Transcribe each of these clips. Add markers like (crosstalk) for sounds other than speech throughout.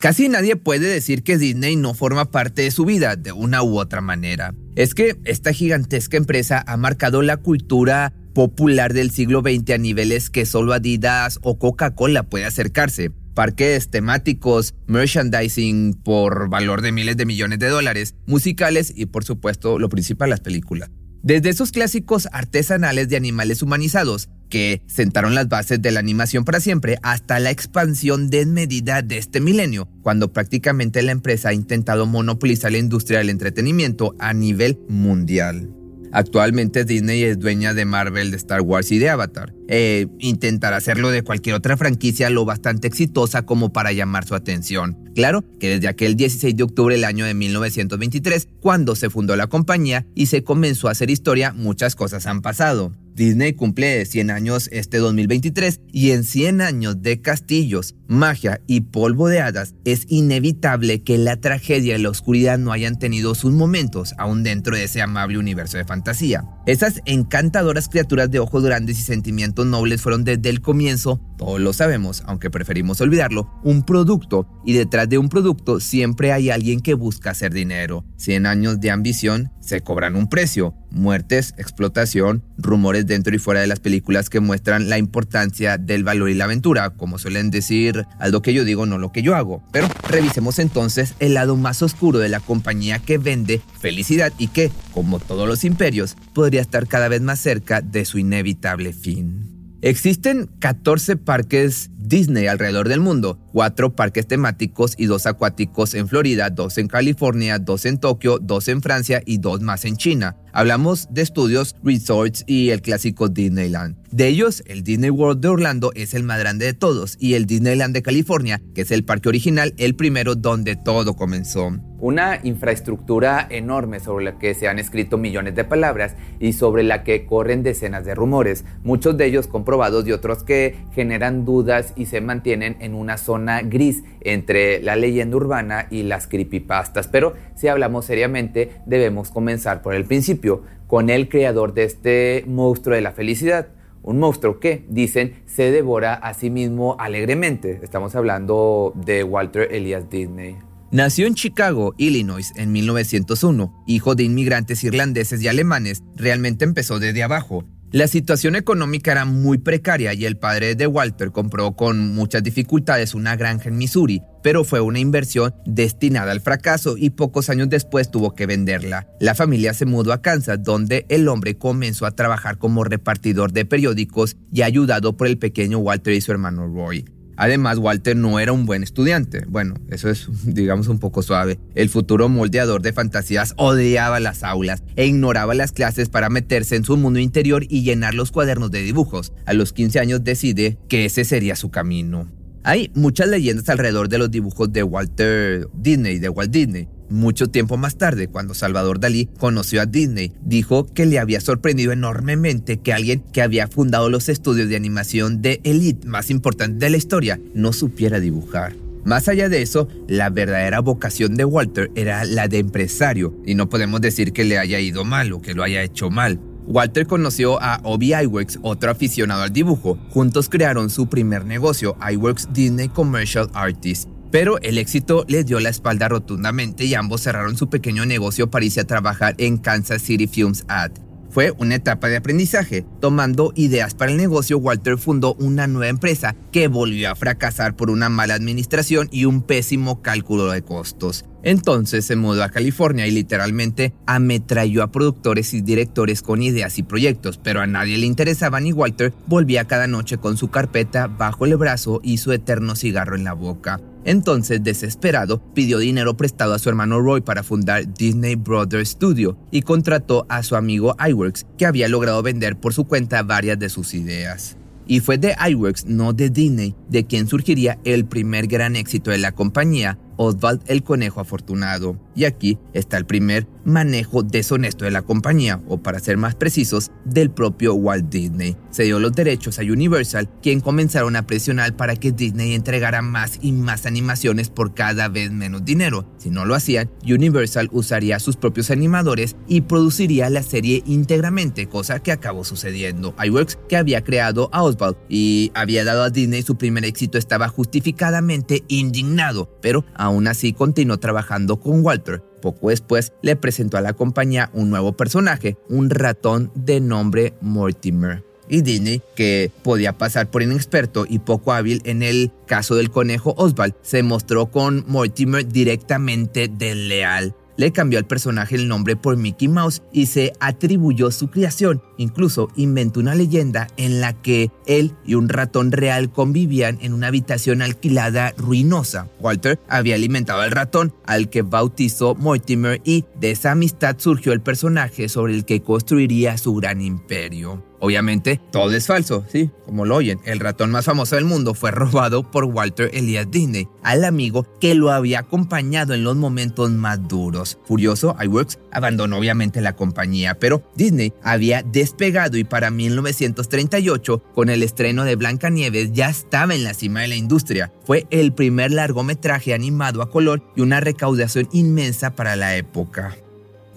Casi nadie puede decir que Disney no forma parte de su vida de una u otra manera. Es que esta gigantesca empresa ha marcado la cultura popular del siglo XX a niveles que solo Adidas o Coca-Cola puede acercarse. Parques temáticos, merchandising por valor de miles de millones de dólares, musicales y por supuesto lo principal las películas. Desde esos clásicos artesanales de animales humanizados que sentaron las bases de la animación para siempre hasta la expansión desmedida de este milenio, cuando prácticamente la empresa ha intentado monopolizar la industria del entretenimiento a nivel mundial. Actualmente Disney es dueña de Marvel, de Star Wars y de Avatar. E intentará hacerlo de cualquier otra franquicia lo bastante exitosa como para llamar su atención. Claro que desde aquel 16 de octubre del año de 1923, cuando se fundó la compañía y se comenzó a hacer historia, muchas cosas han pasado. Disney cumple 100 años este 2023 y en 100 años de castillos, magia y polvo de hadas es inevitable que la tragedia y la oscuridad no hayan tenido sus momentos aún dentro de ese amable universo de fantasía. Esas encantadoras criaturas de ojos grandes y sentimientos nobles fueron desde el comienzo, todos lo sabemos, aunque preferimos olvidarlo, un producto y detrás de un producto siempre hay alguien que busca hacer dinero. 100 años de ambición se cobran un precio. Muertes, explotación, rumores dentro y fuera de las películas que muestran la importancia del valor y la aventura, como suelen decir, algo que yo digo, no lo que yo hago. Pero revisemos entonces el lado más oscuro de la compañía que vende felicidad y que, como todos los imperios, podría estar cada vez más cerca de su inevitable fin. Existen 14 parques Disney alrededor del mundo, cuatro parques temáticos y dos acuáticos en Florida, dos en California, dos en Tokio, dos en Francia y dos más en China. Hablamos de estudios, resorts y el clásico Disneyland. De ellos, el Disney World de Orlando es el más grande de todos y el Disneyland de California, que es el parque original, el primero donde todo comenzó. Una infraestructura enorme sobre la que se han escrito millones de palabras y sobre la que corren decenas de rumores, muchos de ellos comprobados y otros que generan dudas y se mantienen en una zona gris entre la leyenda urbana y las creepypastas. Pero si hablamos seriamente, debemos comenzar por el principio, con el creador de este monstruo de la felicidad. Un monstruo que, dicen, se devora a sí mismo alegremente. Estamos hablando de Walter Elias Disney. Nació en Chicago, Illinois, en 1901. Hijo de inmigrantes irlandeses y alemanes, realmente empezó desde abajo. La situación económica era muy precaria y el padre de Walter compró con muchas dificultades una granja en Missouri, pero fue una inversión destinada al fracaso y pocos años después tuvo que venderla. La familia se mudó a Kansas, donde el hombre comenzó a trabajar como repartidor de periódicos y ayudado por el pequeño Walter y su hermano Roy. Además, Walter no era un buen estudiante. Bueno, eso es, (laughs) digamos, un poco suave. El futuro moldeador de fantasías odiaba las aulas e ignoraba las clases para meterse en su mundo interior y llenar los cuadernos de dibujos. A los 15 años decide que ese sería su camino. Hay muchas leyendas alrededor de los dibujos de Walter Disney, de Walt Disney. Mucho tiempo más tarde, cuando Salvador Dalí conoció a Disney, dijo que le había sorprendido enormemente que alguien que había fundado los estudios de animación de elite más importantes de la historia no supiera dibujar. Más allá de eso, la verdadera vocación de Walter era la de empresario, y no podemos decir que le haya ido mal o que lo haya hecho mal. Walter conoció a Obi Iwerks, otro aficionado al dibujo. Juntos crearon su primer negocio, Iwerks Disney Commercial Artists. Pero el éxito les dio la espalda rotundamente y ambos cerraron su pequeño negocio para irse a trabajar en Kansas City Films Ad. Fue una etapa de aprendizaje. Tomando ideas para el negocio, Walter fundó una nueva empresa que volvió a fracasar por una mala administración y un pésimo cálculo de costos. Entonces se mudó a California y literalmente ametralló a productores y directores con ideas y proyectos, pero a nadie le interesaban y Walter volvía cada noche con su carpeta bajo el brazo y su eterno cigarro en la boca. Entonces, desesperado, pidió dinero prestado a su hermano Roy para fundar Disney Brothers Studio y contrató a su amigo iWorks, que había logrado vender por su cuenta varias de sus ideas. Y fue de iWorks, no de Disney, de quien surgiría el primer gran éxito de la compañía, Oswald el Conejo Afortunado. Y aquí está el primer manejo deshonesto de la compañía, o para ser más precisos, del propio Walt Disney. Se dio los derechos a Universal, quien comenzaron a presionar para que Disney entregara más y más animaciones por cada vez menos dinero. Si no lo hacían, Universal usaría sus propios animadores y produciría la serie íntegramente, cosa que acabó sucediendo. iWorks, que había creado a Oswald y había dado a Disney su primer éxito, estaba justificadamente indignado, pero Aún así continuó trabajando con Walter. Poco después le presentó a la compañía un nuevo personaje, un ratón de nombre Mortimer. Y Disney, que podía pasar por inexperto y poco hábil en el caso del conejo Oswald, se mostró con Mortimer directamente desleal le cambió al personaje el nombre por Mickey Mouse y se atribuyó su creación. Incluso inventó una leyenda en la que él y un ratón real convivían en una habitación alquilada ruinosa. Walter había alimentado al ratón, al que bautizó Mortimer, y de esa amistad surgió el personaje sobre el que construiría su gran imperio. Obviamente, todo es falso, sí, como lo oyen. El ratón más famoso del mundo fue (laughs) robado por Walter Elias Disney, al amigo que lo había acompañado en los momentos más duros. Furioso, iWorks abandonó obviamente la compañía, pero Disney había despegado y para 1938, con el estreno de Blancanieves, ya estaba en la cima de la industria. Fue el primer largometraje animado a color y una recaudación inmensa para la época.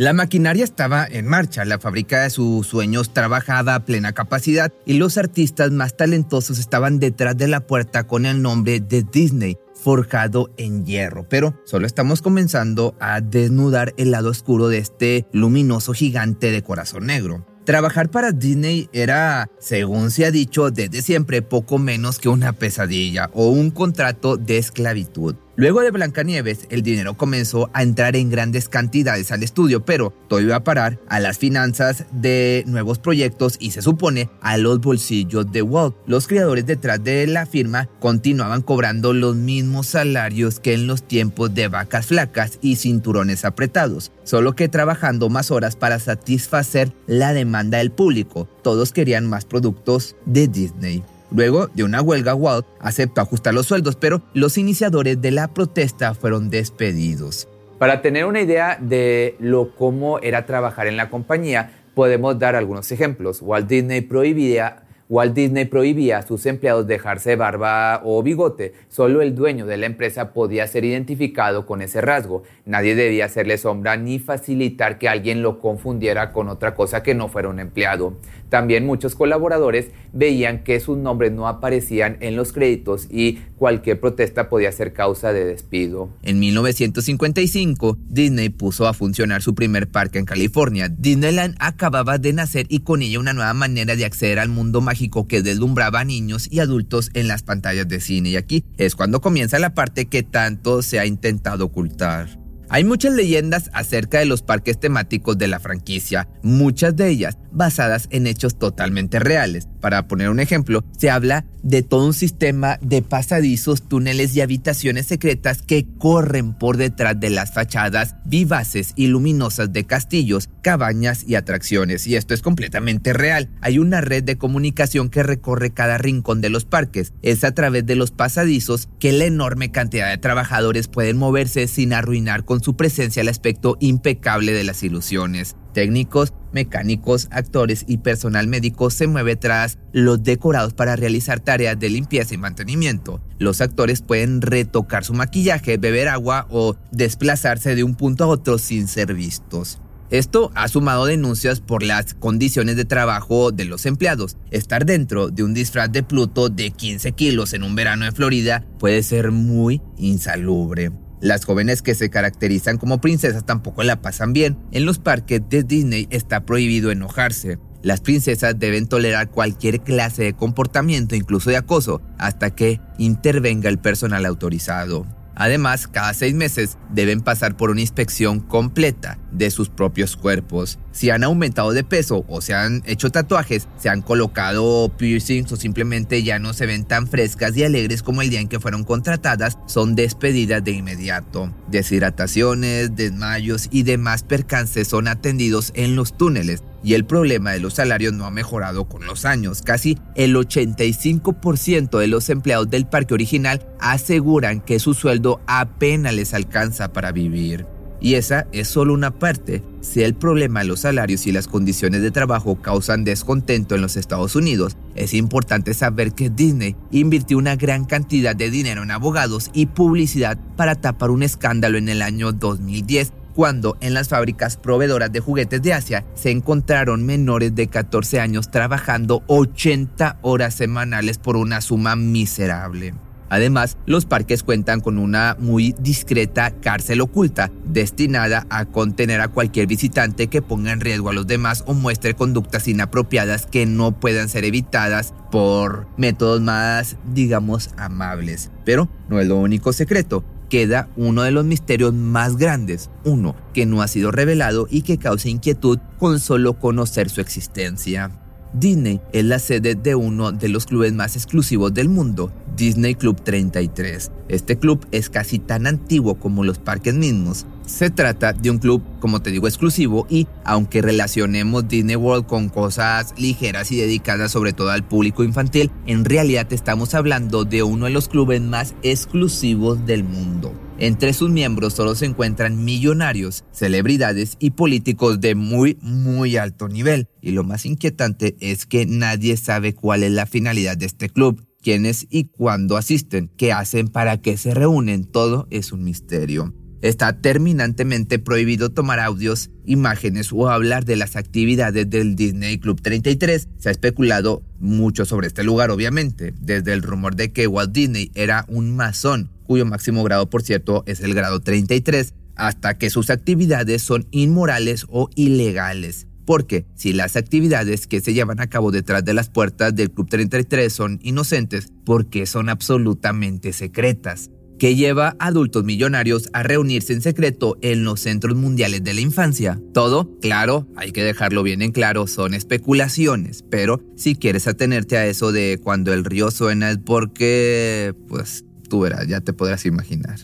La maquinaria estaba en marcha, la fábrica de sus sueños trabajaba a plena capacidad y los artistas más talentosos estaban detrás de la puerta con el nombre de Disney, forjado en hierro. Pero solo estamos comenzando a desnudar el lado oscuro de este luminoso gigante de corazón negro. Trabajar para Disney era, según se ha dicho desde siempre, poco menos que una pesadilla o un contrato de esclavitud. Luego de Blancanieves, el dinero comenzó a entrar en grandes cantidades al estudio, pero todo iba a parar a las finanzas de nuevos proyectos y se supone a los bolsillos de Walt. Los creadores detrás de la firma continuaban cobrando los mismos salarios que en los tiempos de vacas flacas y cinturones apretados, solo que trabajando más horas para satisfacer la demanda del público. Todos querían más productos de Disney. Luego de una huelga, Walt aceptó ajustar los sueldos, pero los iniciadores de la protesta fueron despedidos. Para tener una idea de lo cómo era trabajar en la compañía, podemos dar algunos ejemplos. Walt Disney prohibía Walt Disney prohibía a sus empleados dejarse barba o bigote. Solo el dueño de la empresa podía ser identificado con ese rasgo. Nadie debía hacerle sombra ni facilitar que alguien lo confundiera con otra cosa que no fuera un empleado. También muchos colaboradores veían que sus nombres no aparecían en los créditos y cualquier protesta podía ser causa de despido. En 1955, Disney puso a funcionar su primer parque en California. Disneyland acababa de nacer y con ella una nueva manera de acceder al mundo que deslumbraba a niños y adultos en las pantallas de cine. Y aquí es cuando comienza la parte que tanto se ha intentado ocultar. Hay muchas leyendas acerca de los parques temáticos de la franquicia, muchas de ellas basadas en hechos totalmente reales. Para poner un ejemplo, se habla de todo un sistema de pasadizos, túneles y habitaciones secretas que corren por detrás de las fachadas vivaces y luminosas de castillos, cabañas y atracciones. Y esto es completamente real. Hay una red de comunicación que recorre cada rincón de los parques. Es a través de los pasadizos que la enorme cantidad de trabajadores pueden moverse sin arruinar con su presencia el aspecto impecable de las ilusiones. Técnicos, mecánicos, actores y personal médico se mueve tras los decorados para realizar tareas de limpieza y mantenimiento. Los actores pueden retocar su maquillaje, beber agua o desplazarse de un punto a otro sin ser vistos. Esto ha sumado denuncias por las condiciones de trabajo de los empleados. Estar dentro de un disfraz de Pluto de 15 kilos en un verano en Florida puede ser muy insalubre. Las jóvenes que se caracterizan como princesas tampoco la pasan bien. En los parques de Disney está prohibido enojarse. Las princesas deben tolerar cualquier clase de comportamiento, incluso de acoso, hasta que intervenga el personal autorizado. Además, cada seis meses deben pasar por una inspección completa de sus propios cuerpos. Si han aumentado de peso o se han hecho tatuajes, se han colocado piercings o simplemente ya no se ven tan frescas y alegres como el día en que fueron contratadas, son despedidas de inmediato. Deshidrataciones, desmayos y demás percances son atendidos en los túneles y el problema de los salarios no ha mejorado con los años. Casi el 85% de los empleados del parque original aseguran que su sueldo apenas les alcanza para vivir. Y esa es solo una parte. Si el problema de los salarios y las condiciones de trabajo causan descontento en los Estados Unidos, es importante saber que Disney invirtió una gran cantidad de dinero en abogados y publicidad para tapar un escándalo en el año 2010 cuando en las fábricas proveedoras de juguetes de Asia se encontraron menores de 14 años trabajando 80 horas semanales por una suma miserable. Además, los parques cuentan con una muy discreta cárcel oculta destinada a contener a cualquier visitante que ponga en riesgo a los demás o muestre conductas inapropiadas que no puedan ser evitadas por métodos más, digamos, amables. Pero no es lo único secreto queda uno de los misterios más grandes, uno que no ha sido revelado y que causa inquietud con solo conocer su existencia. Disney es la sede de uno de los clubes más exclusivos del mundo, Disney Club 33. Este club es casi tan antiguo como los parques mismos. Se trata de un club, como te digo, exclusivo y aunque relacionemos Disney World con cosas ligeras y dedicadas sobre todo al público infantil, en realidad estamos hablando de uno de los clubes más exclusivos del mundo. Entre sus miembros solo se encuentran millonarios, celebridades y políticos de muy, muy alto nivel. Y lo más inquietante es que nadie sabe cuál es la finalidad de este club, quiénes y cuándo asisten, qué hacen, para qué se reúnen, todo es un misterio. Está terminantemente prohibido tomar audios, imágenes o hablar de las actividades del Disney Club 33. Se ha especulado mucho sobre este lugar, obviamente, desde el rumor de que Walt Disney era un masón, cuyo máximo grado, por cierto, es el grado 33, hasta que sus actividades son inmorales o ilegales. Porque si las actividades que se llevan a cabo detrás de las puertas del Club 33 son inocentes, ¿por qué son absolutamente secretas? Que lleva a adultos millonarios a reunirse en secreto en los centros mundiales de la infancia. Todo, claro, hay que dejarlo bien en claro, son especulaciones, pero si quieres atenerte a eso de cuando el río suena es porque, pues tú verás, ya te podrás imaginar.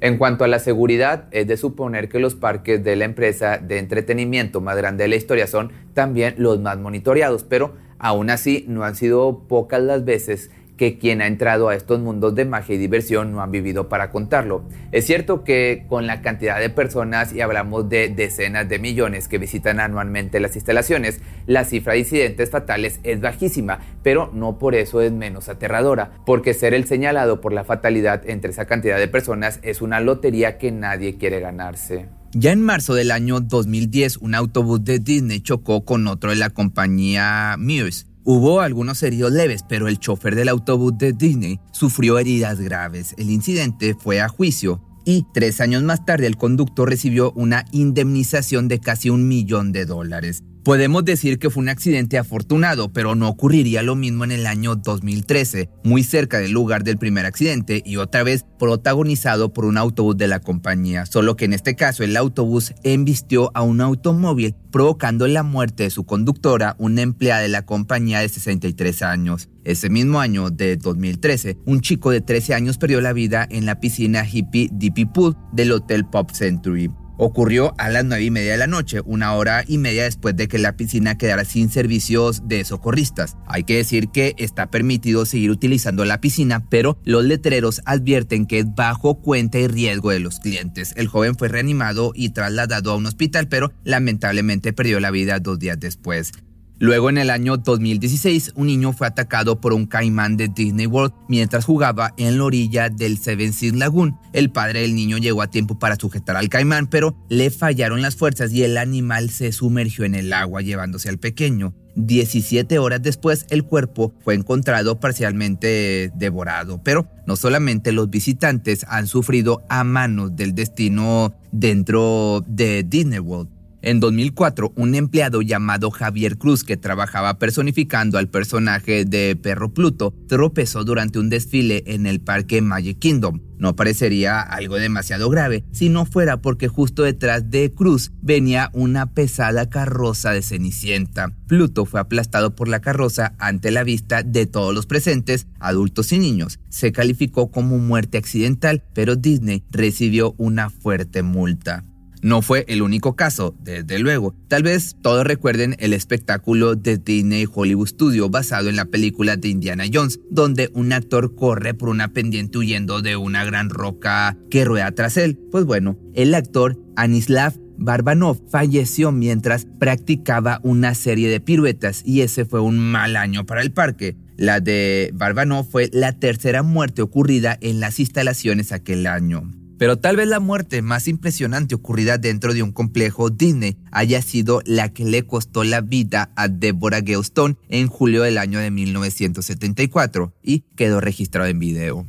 En cuanto a la seguridad, es de suponer que los parques de la empresa de entretenimiento más grande de la historia son también los más monitoreados, pero aún así no han sido pocas las veces que quien ha entrado a estos mundos de magia y diversión no han vivido para contarlo. Es cierto que con la cantidad de personas, y hablamos de decenas de millones que visitan anualmente las instalaciones, la cifra de incidentes fatales es bajísima, pero no por eso es menos aterradora, porque ser el señalado por la fatalidad entre esa cantidad de personas es una lotería que nadie quiere ganarse. Ya en marzo del año 2010, un autobús de Disney chocó con otro de la compañía Muse Hubo algunos heridos leves, pero el chofer del autobús de Disney sufrió heridas graves. El incidente fue a juicio y tres años más tarde el conductor recibió una indemnización de casi un millón de dólares. Podemos decir que fue un accidente afortunado, pero no ocurriría lo mismo en el año 2013, muy cerca del lugar del primer accidente y otra vez protagonizado por un autobús de la compañía, solo que en este caso el autobús embistió a un automóvil provocando la muerte de su conductora, una empleada de la compañía de 63 años. Ese mismo año de 2013, un chico de 13 años perdió la vida en la piscina hippie Dippy Pool del Hotel Pop Century. Ocurrió a las nueve y media de la noche, una hora y media después de que la piscina quedara sin servicios de socorristas. Hay que decir que está permitido seguir utilizando la piscina, pero los letreros advierten que es bajo cuenta y riesgo de los clientes. El joven fue reanimado y trasladado a un hospital, pero lamentablemente perdió la vida dos días después. Luego, en el año 2016, un niño fue atacado por un caimán de Disney World mientras jugaba en la orilla del Seven Seas Lagoon. El padre del niño llegó a tiempo para sujetar al caimán, pero le fallaron las fuerzas y el animal se sumergió en el agua llevándose al pequeño. 17 horas después, el cuerpo fue encontrado parcialmente devorado, pero no solamente los visitantes han sufrido a manos del destino dentro de Disney World, en 2004, un empleado llamado Javier Cruz, que trabajaba personificando al personaje de Perro Pluto, tropezó durante un desfile en el parque Magic Kingdom. No parecería algo demasiado grave si no fuera porque justo detrás de Cruz venía una pesada carroza de Cenicienta. Pluto fue aplastado por la carroza ante la vista de todos los presentes, adultos y niños. Se calificó como muerte accidental, pero Disney recibió una fuerte multa. No fue el único caso, desde luego. Tal vez todos recuerden el espectáculo de Disney Hollywood Studio basado en la película de Indiana Jones, donde un actor corre por una pendiente huyendo de una gran roca que rueda tras él. Pues bueno, el actor Anislav Barbanov falleció mientras practicaba una serie de piruetas y ese fue un mal año para el parque. La de Barbanov fue la tercera muerte ocurrida en las instalaciones aquel año. Pero tal vez la muerte más impresionante ocurrida dentro de un complejo Disney haya sido la que le costó la vida a Deborah Gale en julio del año de 1974 y quedó registrado en video.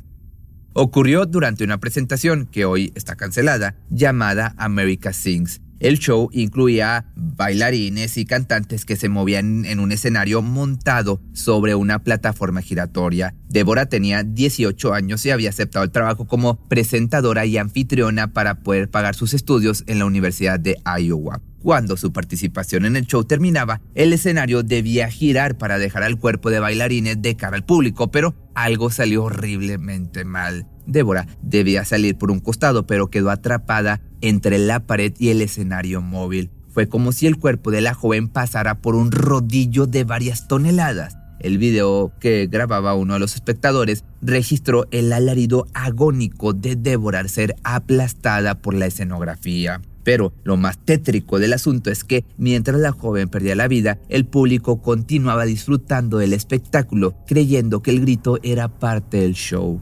Ocurrió durante una presentación que hoy está cancelada llamada America Sings el show incluía bailarines y cantantes que se movían en un escenario montado sobre una plataforma giratoria. Débora tenía 18 años y había aceptado el trabajo como presentadora y anfitriona para poder pagar sus estudios en la Universidad de Iowa. Cuando su participación en el show terminaba, el escenario debía girar para dejar al cuerpo de bailarines de cara al público, pero algo salió horriblemente mal. Débora debía salir por un costado, pero quedó atrapada entre la pared y el escenario móvil. Fue como si el cuerpo de la joven pasara por un rodillo de varias toneladas. El video que grababa uno de los espectadores registró el alarido agónico de Débora ser aplastada por la escenografía. Pero lo más tétrico del asunto es que mientras la joven perdía la vida, el público continuaba disfrutando del espectáculo, creyendo que el grito era parte del show.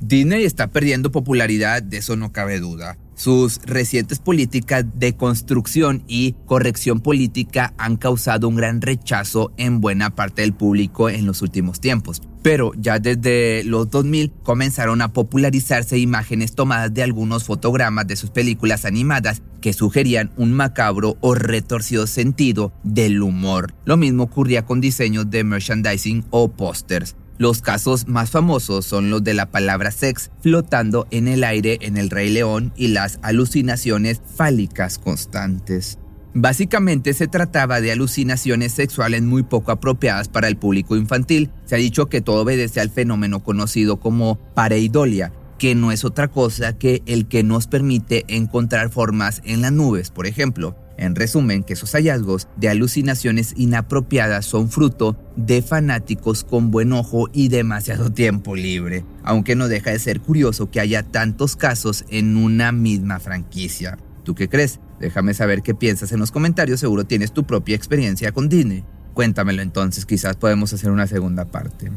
Disney está perdiendo popularidad, de eso no cabe duda. Sus recientes políticas de construcción y corrección política han causado un gran rechazo en buena parte del público en los últimos tiempos. Pero ya desde los 2000 comenzaron a popularizarse imágenes tomadas de algunos fotogramas de sus películas animadas que sugerían un macabro o retorcido sentido del humor. Lo mismo ocurría con diseños de merchandising o pósters. Los casos más famosos son los de la palabra sex flotando en el aire en el Rey León y las alucinaciones fálicas constantes. Básicamente se trataba de alucinaciones sexuales muy poco apropiadas para el público infantil. Se ha dicho que todo obedece al fenómeno conocido como pareidolia, que no es otra cosa que el que nos permite encontrar formas en las nubes, por ejemplo. En resumen, que esos hallazgos de alucinaciones inapropiadas son fruto de fanáticos con buen ojo y demasiado (laughs) tiempo libre, aunque no deja de ser curioso que haya tantos casos en una misma franquicia. ¿Tú qué crees? Déjame saber qué piensas en los comentarios, seguro tienes tu propia experiencia con Disney. Cuéntamelo entonces, quizás podemos hacer una segunda parte.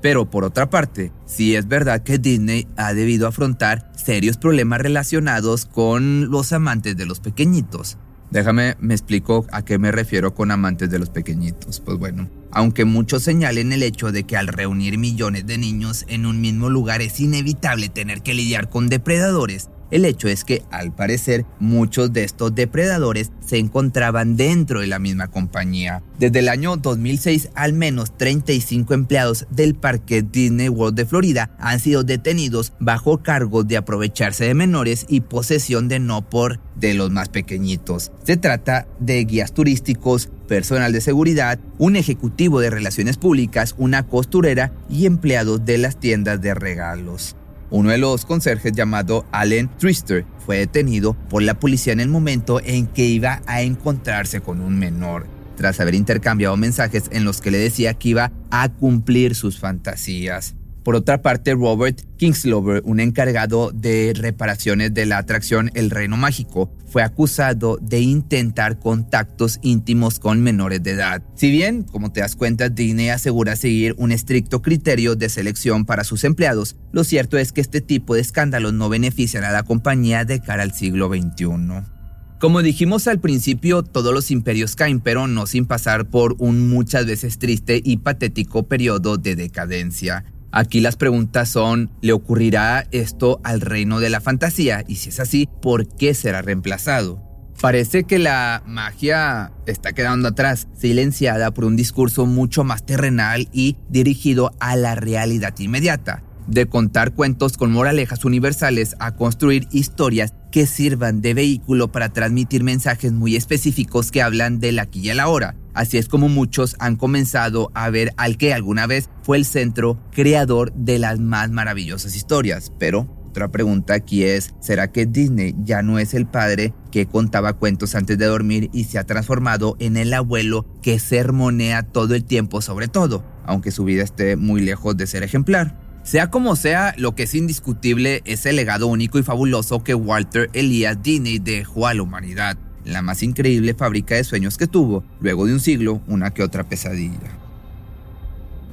Pero por otra parte, sí es verdad que Disney ha debido afrontar serios problemas relacionados con los amantes de los pequeñitos. Déjame, me explico a qué me refiero con amantes de los pequeñitos. Pues bueno, aunque muchos señalen el hecho de que al reunir millones de niños en un mismo lugar es inevitable tener que lidiar con depredadores, El hecho es que, al parecer, muchos de estos depredadores se encontraban dentro de la misma compañía. Desde el año 2006, al menos 35 empleados del Parque Disney World de Florida han sido detenidos bajo cargos de aprovecharse de menores y posesión de no por de los más pequeñitos. Se trata de guías turísticos, personal de seguridad, un ejecutivo de relaciones públicas, una costurera y empleados de las tiendas de regalos. Uno de los conserjes llamado Allen Trister fue detenido por la policía en el momento en que iba a encontrarse con un menor, tras haber intercambiado mensajes en los que le decía que iba a cumplir sus fantasías. Por otra parte, Robert Kingslover, un encargado de reparaciones de la atracción El Reino Mágico, fue acusado de intentar contactos íntimos con menores de edad. Si bien, como te das cuenta, Disney asegura seguir un estricto criterio de selección para sus empleados, lo cierto es que este tipo de escándalos no benefician a la compañía de cara al siglo XXI. Como dijimos al principio, todos los imperios caen, pero no sin pasar por un muchas veces triste y patético periodo de decadencia. Aquí las preguntas son, ¿le ocurrirá esto al reino de la fantasía? Y si es así, ¿por qué será reemplazado? Parece que la magia está quedando atrás, silenciada por un discurso mucho más terrenal y dirigido a la realidad inmediata, de contar cuentos con moralejas universales a construir historias que sirvan de vehículo para transmitir mensajes muy específicos que hablan del aquí y el ahora, Así es como muchos han comenzado a ver al que alguna vez fue el centro creador de las más maravillosas historias. Pero otra pregunta aquí es, ¿será que Disney ya no es el padre que contaba cuentos antes de dormir y se ha transformado en el abuelo que sermonea todo el tiempo sobre todo, aunque su vida esté muy lejos de ser ejemplar? Sea como sea, lo que es indiscutible es el legado único y fabuloso que Walter Elias Disney dejó a la humanidad la más increíble fábrica de sueños que tuvo, luego de un siglo, una que otra pesadilla.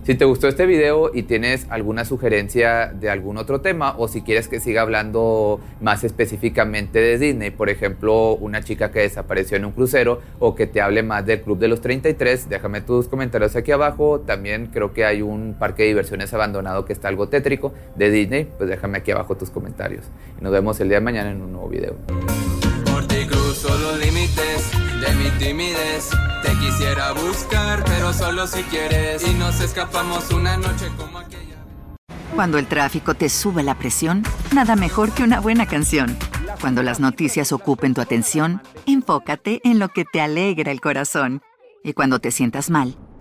Si te gustó este video y tienes alguna sugerencia de algún otro tema o si quieres que siga hablando más específicamente de Disney, por ejemplo, una chica que desapareció en un crucero o que te hable más del Club de los 33, déjame tus comentarios aquí abajo. También creo que hay un parque de diversiones abandonado que está algo tétrico de Disney, pues déjame aquí abajo tus comentarios. Y nos vemos el día de mañana en un nuevo video los límites de mi timidez. Te quisiera buscar, pero solo si quieres. Y nos escapamos una noche como aquella. Cuando el tráfico te sube la presión, nada mejor que una buena canción. Cuando las noticias ocupen tu atención, enfócate en lo que te alegra el corazón. Y cuando te sientas mal,